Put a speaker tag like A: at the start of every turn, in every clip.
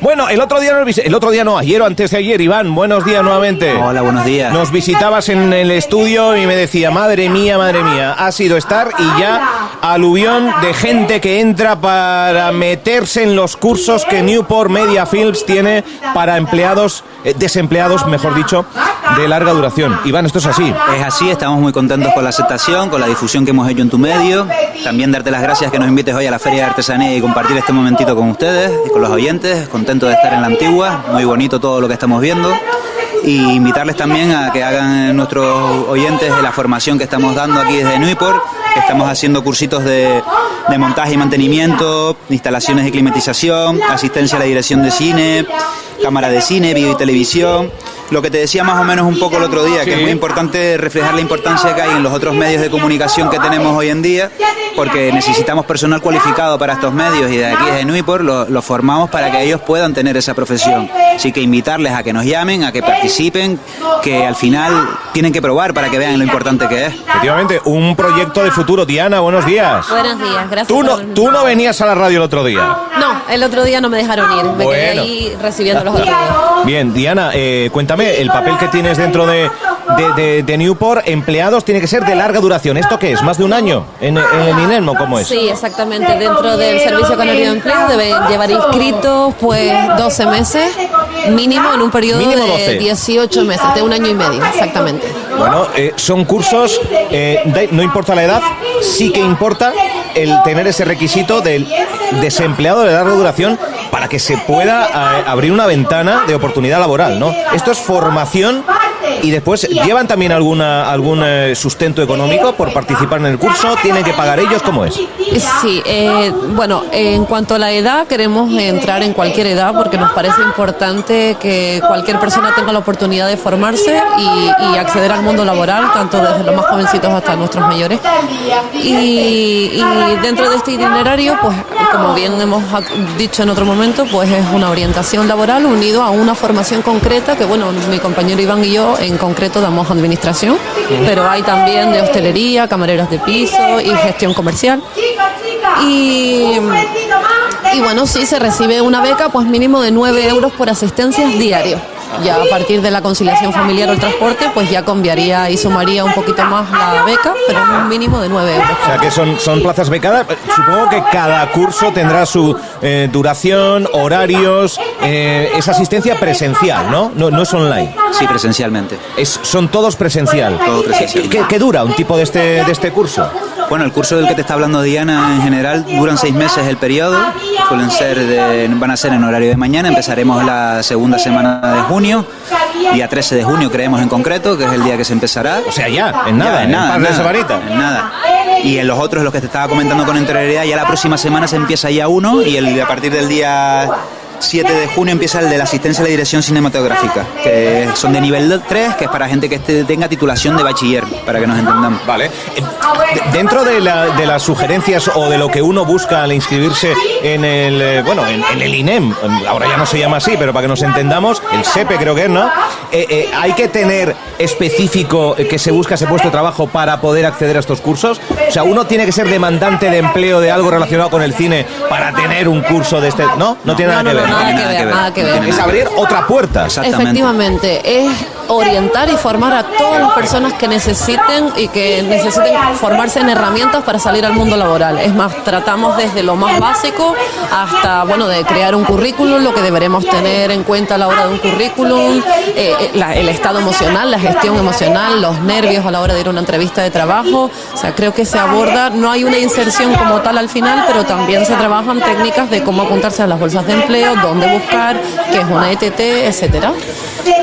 A: Bueno, el otro día, el otro día no, ayer o antes de ayer, Iván, buenos días nuevamente.
B: Hola, buenos días.
A: Nos visitabas en el estudio y me decía, madre mía, madre mía, ha sido estar y ya aluvión de gente que entra para meterse en los cursos que Newport Media Films tiene para empleados, eh, desempleados, mejor dicho, de larga duración. Iván, esto es así.
B: Es así, estamos muy contentos con la aceptación, con la difusión que hemos hecho en tu medio. También darte las gracias que nos invites hoy a la Feria de Artesanía y compartir este momentito con ustedes y con los oyentes. Contento de estar en la antigua, muy bonito todo lo que estamos viendo. Y invitarles también a que hagan nuestros oyentes de la formación que estamos dando aquí desde Newport. que Estamos haciendo cursitos de, de montaje y mantenimiento, instalaciones de climatización, asistencia a la dirección de cine, cámara de cine, video y televisión. Lo que te decía más o menos un poco el otro día, que es muy importante reflejar la importancia que hay en los otros medios de comunicación que tenemos hoy en día, porque necesitamos personal cualificado para estos medios y de aquí desde Nuipor lo, lo formamos para que ellos puedan tener esa profesión. Así que invitarles a que nos llamen, a que participen, que al final tienen que probar para que vean lo importante que es.
A: Efectivamente, un proyecto de futuro. Diana, buenos días.
C: Buenos días, gracias.
A: Tú no, tú no venías a la radio el otro día.
C: No, el otro día no me dejaron ir. Me quedé ahí recibiendo los otros días.
A: Bien, Diana, eh, cuéntame, el papel que tienes dentro de, de, de- de Newport, empleados, tiene que ser de larga duración. ¿Esto qué es? ¿Más de un año en, en el INEM o cómo es?
C: Sí, exactamente. Dentro del Servicio Canario de Empleo deben llevar inscritos pues 12 meses mínimo en un periodo
A: Mínimo
C: de
A: 12.
C: 18 meses, de un año y medio, exactamente.
A: Bueno, eh, son cursos, eh, de- no importa la edad, sí que importa el tener ese requisito del desempleado de larga duración para que se pueda eh, abrir una ventana de oportunidad laboral, ¿no? Esto es formación y después llevan también alguna algún eh, sustento económico por participar en el curso, tienen que pagar ellos, ¿cómo es?
C: Sí, eh, bueno, en cuanto a la edad, queremos entrar en cualquier edad porque nos parece importante que cualquier persona tenga la oportunidad de formarse y, y acceder al mundo laboral, tanto desde los más jovencitos hasta nuestros mayores. Y, y dentro de este itinerario, pues como bien hemos dicho en otro momento, pues es una orientación laboral unido a una formación concreta que, bueno, mi compañero Iván y yo en concreto damos administración, pero hay también de hostelería, camareros de piso y gestión comercial. Y, y bueno, sí, se recibe una beca pues mínimo de 9 euros por asistencias diarios. Ya a partir de la conciliación familiar o el transporte, pues ya cambiaría y sumaría un poquito más la beca, pero un mínimo de 9 euros.
A: O sea que son, son plazas becadas. Supongo que cada curso tendrá su eh, duración, horarios, eh, es asistencia presencial, ¿no? No, no es online.
B: Sí, presencialmente.
A: Es, son todos presencial.
B: Todo presencial.
A: ¿Qué, qué dura un tipo de este, de este curso?
B: Bueno, el curso del que te está hablando Diana en general duran seis meses el periodo, suelen ser de- van a ser en horario de mañana, empezaremos la segunda semana de junio, día 13 de junio creemos en concreto, que es el día que se empezará.
A: O sea, ya, en nada,
B: Ya,
A: en, un par de
B: nada, en nada. Y en los otros, los que te estaba comentando con anterioridad, ya la próxima semana se empieza ya uno y el, a partir del día 7 de junio empieza el de la asistencia a la dirección cinematográfica, que son de nivel 3, que es para gente que esté- tenga titulación de bachiller, para que nos entendamos.
A: Vale. Eh, de- Dentro de, la- de las sugerencias o de lo que uno busca al inscribirse en el, eh, bueno, en, en el INEM, em, ahora ya no se llama así, pero para que nos entendamos, el SEPE creo que es, ¿no? Eh, eh, ¿Hay que tener específico que se busca ese puesto de trabajo para poder acceder a estos cursos? O sea, uno tiene que ser demandante de empleo de algo relacionado con el cine para tener un curso de este... No, no tiene nada
C: No,
A: que ver.
C: Nada que
B: nada
C: ver,
B: que ver,
C: nada que ver.
A: Es abrir otra puerta.
B: Exactamente.
C: Efectivamente, es orientar y formar a todas las personas que necesiten y que necesiten formarse en herramientas para salir al mundo laboral. Es más, tratamos desde lo más básico hasta, bueno, de crear un currículum, lo que deberemos tener en cuenta a la hora de un currículum, eh, eh, el estado emocional, la gestión emocional, los nervios a la hora de ir a una entrevista de trabajo. O sea, creo que se aborda, no hay una inserción como tal al final, pero también se trabajan técnicas de cómo apuntarse a las bolsas de empleo, dónde buscar, qué es una ETT, etcétera.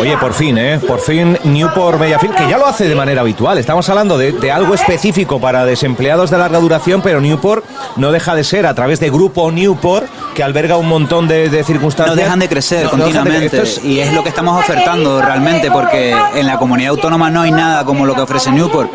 A: Oye, por fin, ¿eh? Por fin Newport Mediafilm, que ya lo hace de manera habitual. Estamos hablando de, de algo específico para desempleados de larga duración, pero Newport no deja de ser a través de Grupo Newport, que alberga un montón de, de circunstancias.
B: No dejan de crecer
A: No- no dejan de-
B: continuamente
A: es-
B: y es lo que estamos ofertando realmente porque en la comunidad autónoma no hay nada como lo que ofrece Newport.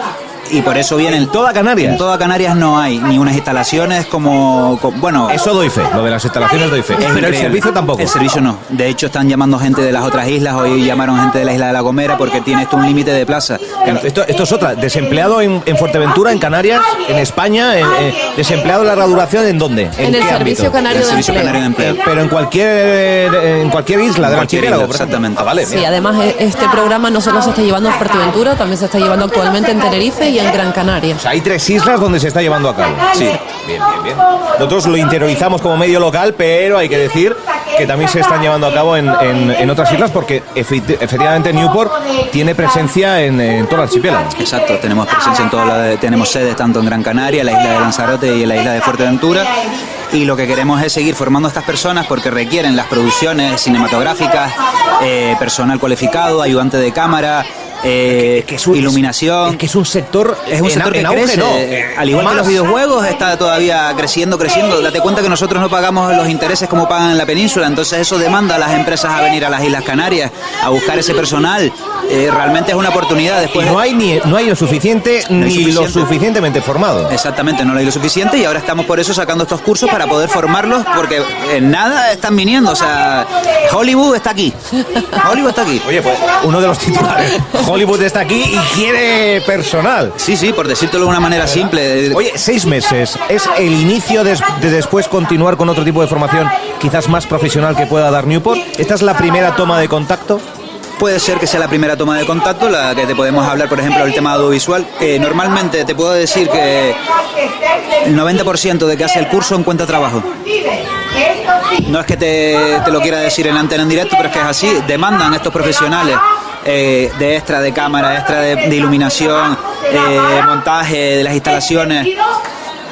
B: Y por eso vienen...
A: ¿En toda Canarias?
B: En toda Canarias no hay ni unas instalaciones como... co- bueno,
A: Eso doy fe, lo de las instalaciones doy fe.
B: es
A: Pero el servicio tampoco.
B: El servicio no. De hecho, están llamando gente de las otras islas. Hoy llamaron gente de la isla de La Gomera porque tiene esto un límite de plaza.
A: Claro, Esto, esto es otra. Desempleado en, en Fuerteventura, en Canarias, en España. en- en- desempleado de larga duración, ¿en dónde?
C: En el
A: qué
C: Servicio? Canario
B: El
C: de
B: Servicio
C: Empleo.
B: Canario de Empleo.
A: Eh, Pero en cualquier en cualquier isla del
B: Cualquier
A: archipiélago,
B: exactamente.
A: Ah, vale.
C: Sí, además e- este programa no solo se está llevando en Fuerteventura, también se está llevando actualmente en Tenerife y en Gran Canaria.
A: O sea, hay tres islas donde se está llevando a cabo.
B: Sí.
A: Bien, bien, bien. Nosotros lo interiorizamos como medio local, pero hay que decir que también se están llevando a cabo en, en- en otras islas porque efecti- efectivamente Newport tiene presencia en, en todo el archipiélago.
B: Exacto, tenemos presencia en todas las, tenemos sedes tanto en Gran Canaria, la isla de Lanzarote y en la isla de Fuerteventura. Y lo que queremos es seguir formando a estas personas porque requieren las producciones cinematográficas, eh, personal cualificado, ayudante de cámara, eh,
A: que es un-
B: iluminación.
A: Es que es un sector
B: Es un
A: en-
B: sector que
A: en auge,
B: crece,
A: ¿no?
B: eh, al igual que los videojuegos, está todavía creciendo, creciendo. Date cuenta que nosotros no pagamos los intereses como pagan en la península, entonces eso demanda a las empresas a venir a las Islas Canarias a buscar ese personal. Eh, realmente es una oportunidad
A: Y
B: después.
A: no hay ni no hay lo suficiente
B: No hay
A: ni lo
B: suficiente.
A: suficientemente formado.
B: Exactamente, no hay lo suficiente y ahora estamos por eso sacando estos cursos para poder formarlos porque en nada están viniendo. O sea, Hollywood está aquí. Hollywood está aquí.
A: Oye, pues uno de los titulares. Hollywood está aquí y quiere personal.
B: Sí, sí, por decírtelo de una manera simple.
A: Oye, seis meses. ¿Es el inicio de, después continuar con otro tipo de formación quizás más profesional que pueda dar Newport? ¿Esta es la primera toma de contacto?
B: Puede ser que sea la primera toma de contacto, la que te podemos hablar, por ejemplo, del tema audiovisual. que normalmente te puedo decir que el 90% de que hace el curso encuentra trabajo. No es que te, te lo quiera decir en antena en directo, pero es que es así. Demandan estos profesionales eh, de extra de cámara, extra de, de iluminación, eh, montaje de las instalaciones.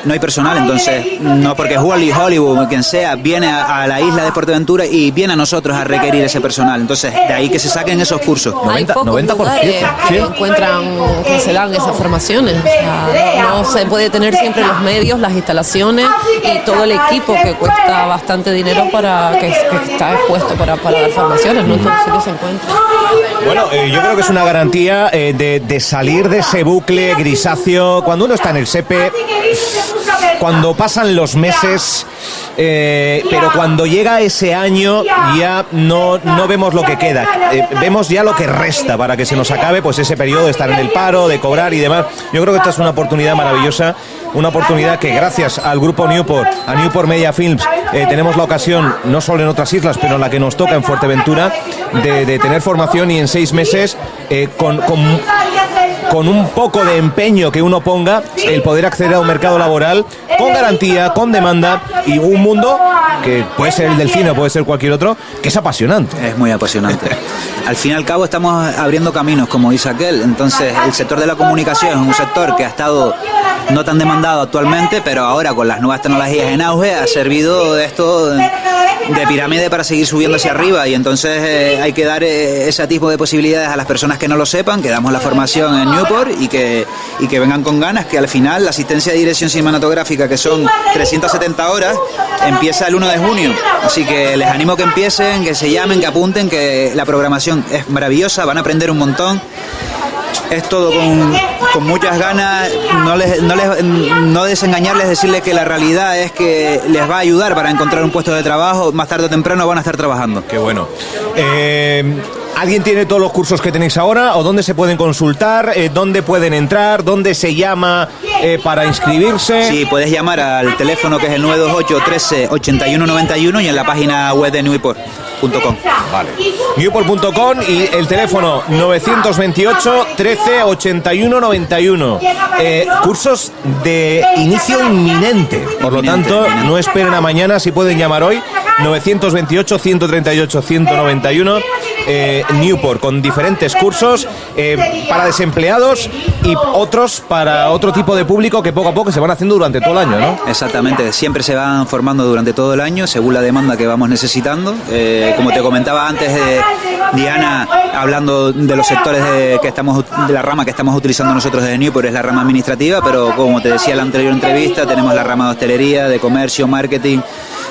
B: No hay personal, entonces, no porque Wally, Hollywood, quien sea, viene a, a la isla de Fuerteventura y viene a nosotros a requerir ese personal. Entonces, de ahí que se saquen esos cursos.
C: Hay
A: 90,
C: pocos
A: 90%,
C: lugares que encuentran que se dan esas formaciones. O sea, no, se puede tener siempre los medios, las instalaciones y todo el equipo que cuesta bastante dinero para que, que está expuesto para, para dar formaciones. No en todos sitios se encuentra.
A: Bueno, eh, yo creo que es una garantía eh, de, de salir de ese bucle grisáceo. Cuando uno está en el SEPE, cuando pasan los meses, eh, pero cuando llega ese año ya. no, no vemos lo que queda, Eh, vemos ya lo que resta para que se nos acabe pues ese periodo de estar en el paro, de cobrar y demás. Yo creo que esta es una oportunidad maravillosa, una oportunidad que gracias al grupo Newport, a Newport Media Films, eh, tenemos la ocasión, no solo en otras islas, pero en la que nos toca en Fuerteventura, de, de tener formación y en seis meses con, con con un poco de empeño que uno ponga, el poder acceder a un mercado laboral con garantía, con demanda y un mundo que puede ser el del cine o puede ser cualquier otro, que es apasionante.
B: Es muy apasionante. Al fin y al cabo estamos abriendo caminos, como dice aquel. Entonces, el sector de la comunicación es un sector que ha estado no tan demandado actualmente, pero ahora con las nuevas tecnologías en auge ha servido de esto de pirámide para seguir subiendo hacia arriba y entonces eh, hay que dar eh, ese tipo de posibilidades a las personas que no lo sepan, que damos la formación en Y que, y que vengan con ganas, que al final la asistencia de dirección cinematográfica, que son 370 horas, empieza el 1 de junio. Así que les animo que empiecen, que se llamen, que apunten, que la programación es maravillosa, van a aprender un montón. Es todo con, con muchas ganas, no, les, no, les, no desengañarles, decirles que la realidad es que les va a ayudar para encontrar un puesto de trabajo, más tarde o temprano van a estar trabajando.
A: Qué bueno. Eh, ¿Alguien tiene todos los cursos que tenéis ahora? ¿O dónde se pueden consultar? Eh, ¿Dónde pueden entrar? ¿Dónde se llama eh, para inscribirse?
B: Sí, puedes llamar al teléfono que es el 928 13 81 91 y en la página web de Newport.com.
A: Vale. Newport.com y el teléfono 928 13 81 91. Eh, cursos de inicio inminente. Por lo
B: Inminente,
A: tanto,
B: inminente.
A: no esperen a mañana si pueden llamar hoy. 928 138 191. Eh, Newport con diferentes cursos eh, para desempleados y otros para otro tipo de público que poco a poco se van haciendo durante todo el año, ¿no?
B: Exactamente, siempre se van formando durante todo el año según la demanda que vamos necesitando. Eh, como te comentaba antes, Diana, hablando de los sectores de, que estamos, de la rama que estamos utilizando nosotros desde Newport, es la rama administrativa, pero como te decía en la anterior entrevista, tenemos la rama de hostelería, de comercio, marketing,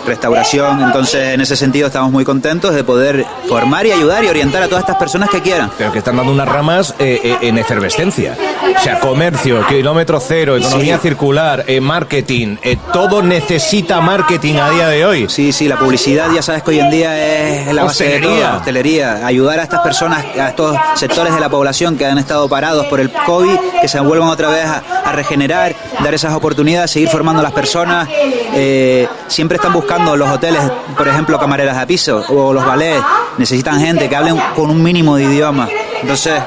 B: restauración. Entonces, en ese sentido, estamos muy contentos de poder formar y ayudar y orientar a todas estas personas que quieran.
A: Pero que están dando unas ramas eh, eh, en efervescencia. O sea, comercio, kilómetro cero, economía circular, eh, marketing, eh, todo necesita marketing a día de hoy.
B: Sí, sí, la publicidad ya sabes que hoy en día es la base de
A: Hostelería.
B: todo, la hostelería, ayudar a estas personas, a estos sectores de la población que han estado parados por el COVID, que se vuelvan otra vez a, a regenerar, dar esas oportunidades, seguir formando a las personas. Siempre están buscando los hoteles, por ejemplo, camareras a piso o los ballets, necesitan gente que hablen con un mínimo de idioma. Entonces,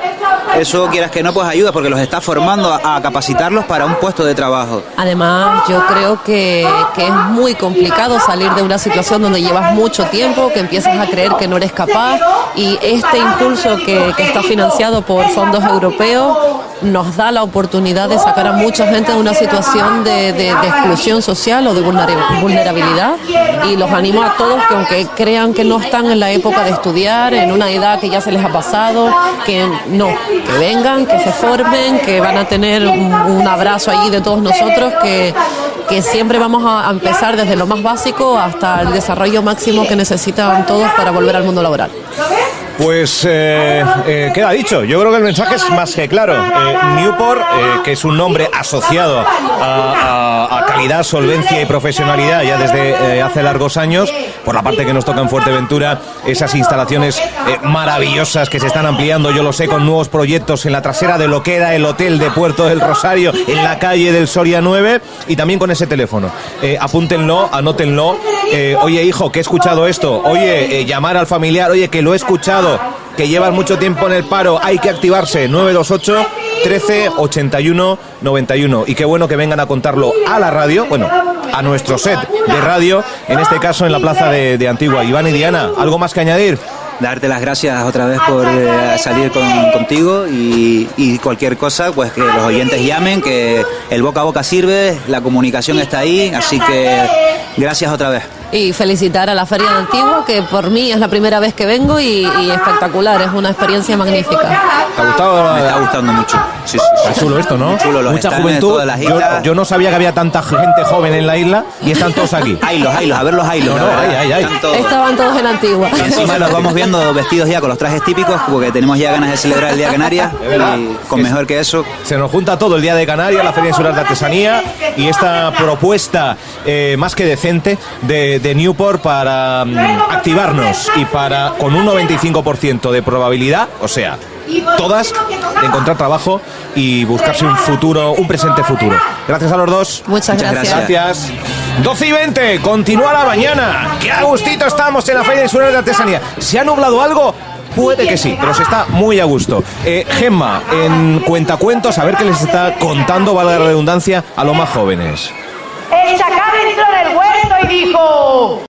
B: eso quieras que no, pues ayuda porque los está formando a, capacitarlos para un puesto de trabajo.
C: Además, yo creo que, es muy complicado salir de una situación donde llevas mucho tiempo, que empiezas a creer que no eres capaz y este impulso que, está financiado por fondos europeos nos da la oportunidad de sacar a mucha gente de una situación de, exclusión social o de vulnera- vulnerabilidad y los animo a todos que aunque crean que no están en la época de estudiar, en una edad que ya se les ha pasado, que no, que vengan, que se formen, que van a tener un, abrazo allí de todos nosotros, que, que siempre vamos a empezar desde lo más básico hasta el desarrollo máximo que necesitan todos para volver al mundo laboral.
A: Pues eh, eh, queda dicho. Yo creo que el mensaje es más que claro. Eh, Newport, que es un nombre asociado a, a- calidad, solvencia y profesionalidad ya desde hace largos años, por la parte que nos toca en Fuerteventura, esas instalaciones maravillosas que se están ampliando, yo lo sé, con nuevos proyectos en la trasera de lo que era el hotel de Puerto del Rosario, en la calle del Soria 9, y también con ese teléfono. Apúntenlo, anótenlo. Oye, hijo, que he escuchado esto. Oye, llamar al familiar. Oye, que lo he escuchado. Que llevas mucho tiempo en el paro. Hay que activarse. 928 13 81 91. Y qué bueno que vengan a contarlo a la radio. Bueno, a nuestro set de radio. En este caso en la plaza de, Antigua. Iván y Diana, ¿algo más que añadir?
B: darte las gracias otra vez por eh, salir con- contigo y cualquier cosa, pues que los oyentes llamen, que el boca a boca sirve, la comunicación está ahí, así que gracias otra vez.
C: Y felicitar a la Feria de Antigua, que por mí es la primera vez que vengo y, y espectacular, es una experiencia magnífica.
A: ¿Te ha gustado?
B: Me está gustando mucho. Sí, sí, sí.
A: Está chulo esto, ¿no?
B: Chulo, los
A: Mucha juventud.
B: las
A: Yo, no sabía que había tanta gente joven en la isla y están todos aquí.
B: Haylos, haylos, a ver los haylos.
A: No, no,
B: la verdad.
A: ay, ay, ay.
B: Están todos-
C: Estaban todos en Antigua.
B: Y encima nos vamos viendo vestidos ya con los trajes típicos, porque tenemos ya ganas de celebrar el Día Canarias.
A: verdad.
B: Y con mejor que eso,
A: Se nos junta todo el Día de Canarias, la Feria Insular de Artesanía y esta propuesta eh, más que decente de, de Newport para mm, activarnos y para, con un 95% de probabilidad, o sea, todas, de encontrar trabajo y buscarse un futuro, un presente futuro. Gracias a los dos.
C: Muchas,
B: Muchas
C: gracias.
A: Gracias. 12 y 20, continúa la mañana. Qué a gustito estamos en la Feria Insular de Artesanía. ¿Se ha nublado algo? Puede que sí, pero se está muy a gusto. Eh, Gemma, en Cuentacuentos, a ver qué les está contando, valga la redundancia, a los más jóvenes.
D: Entró en el huerto y dijo...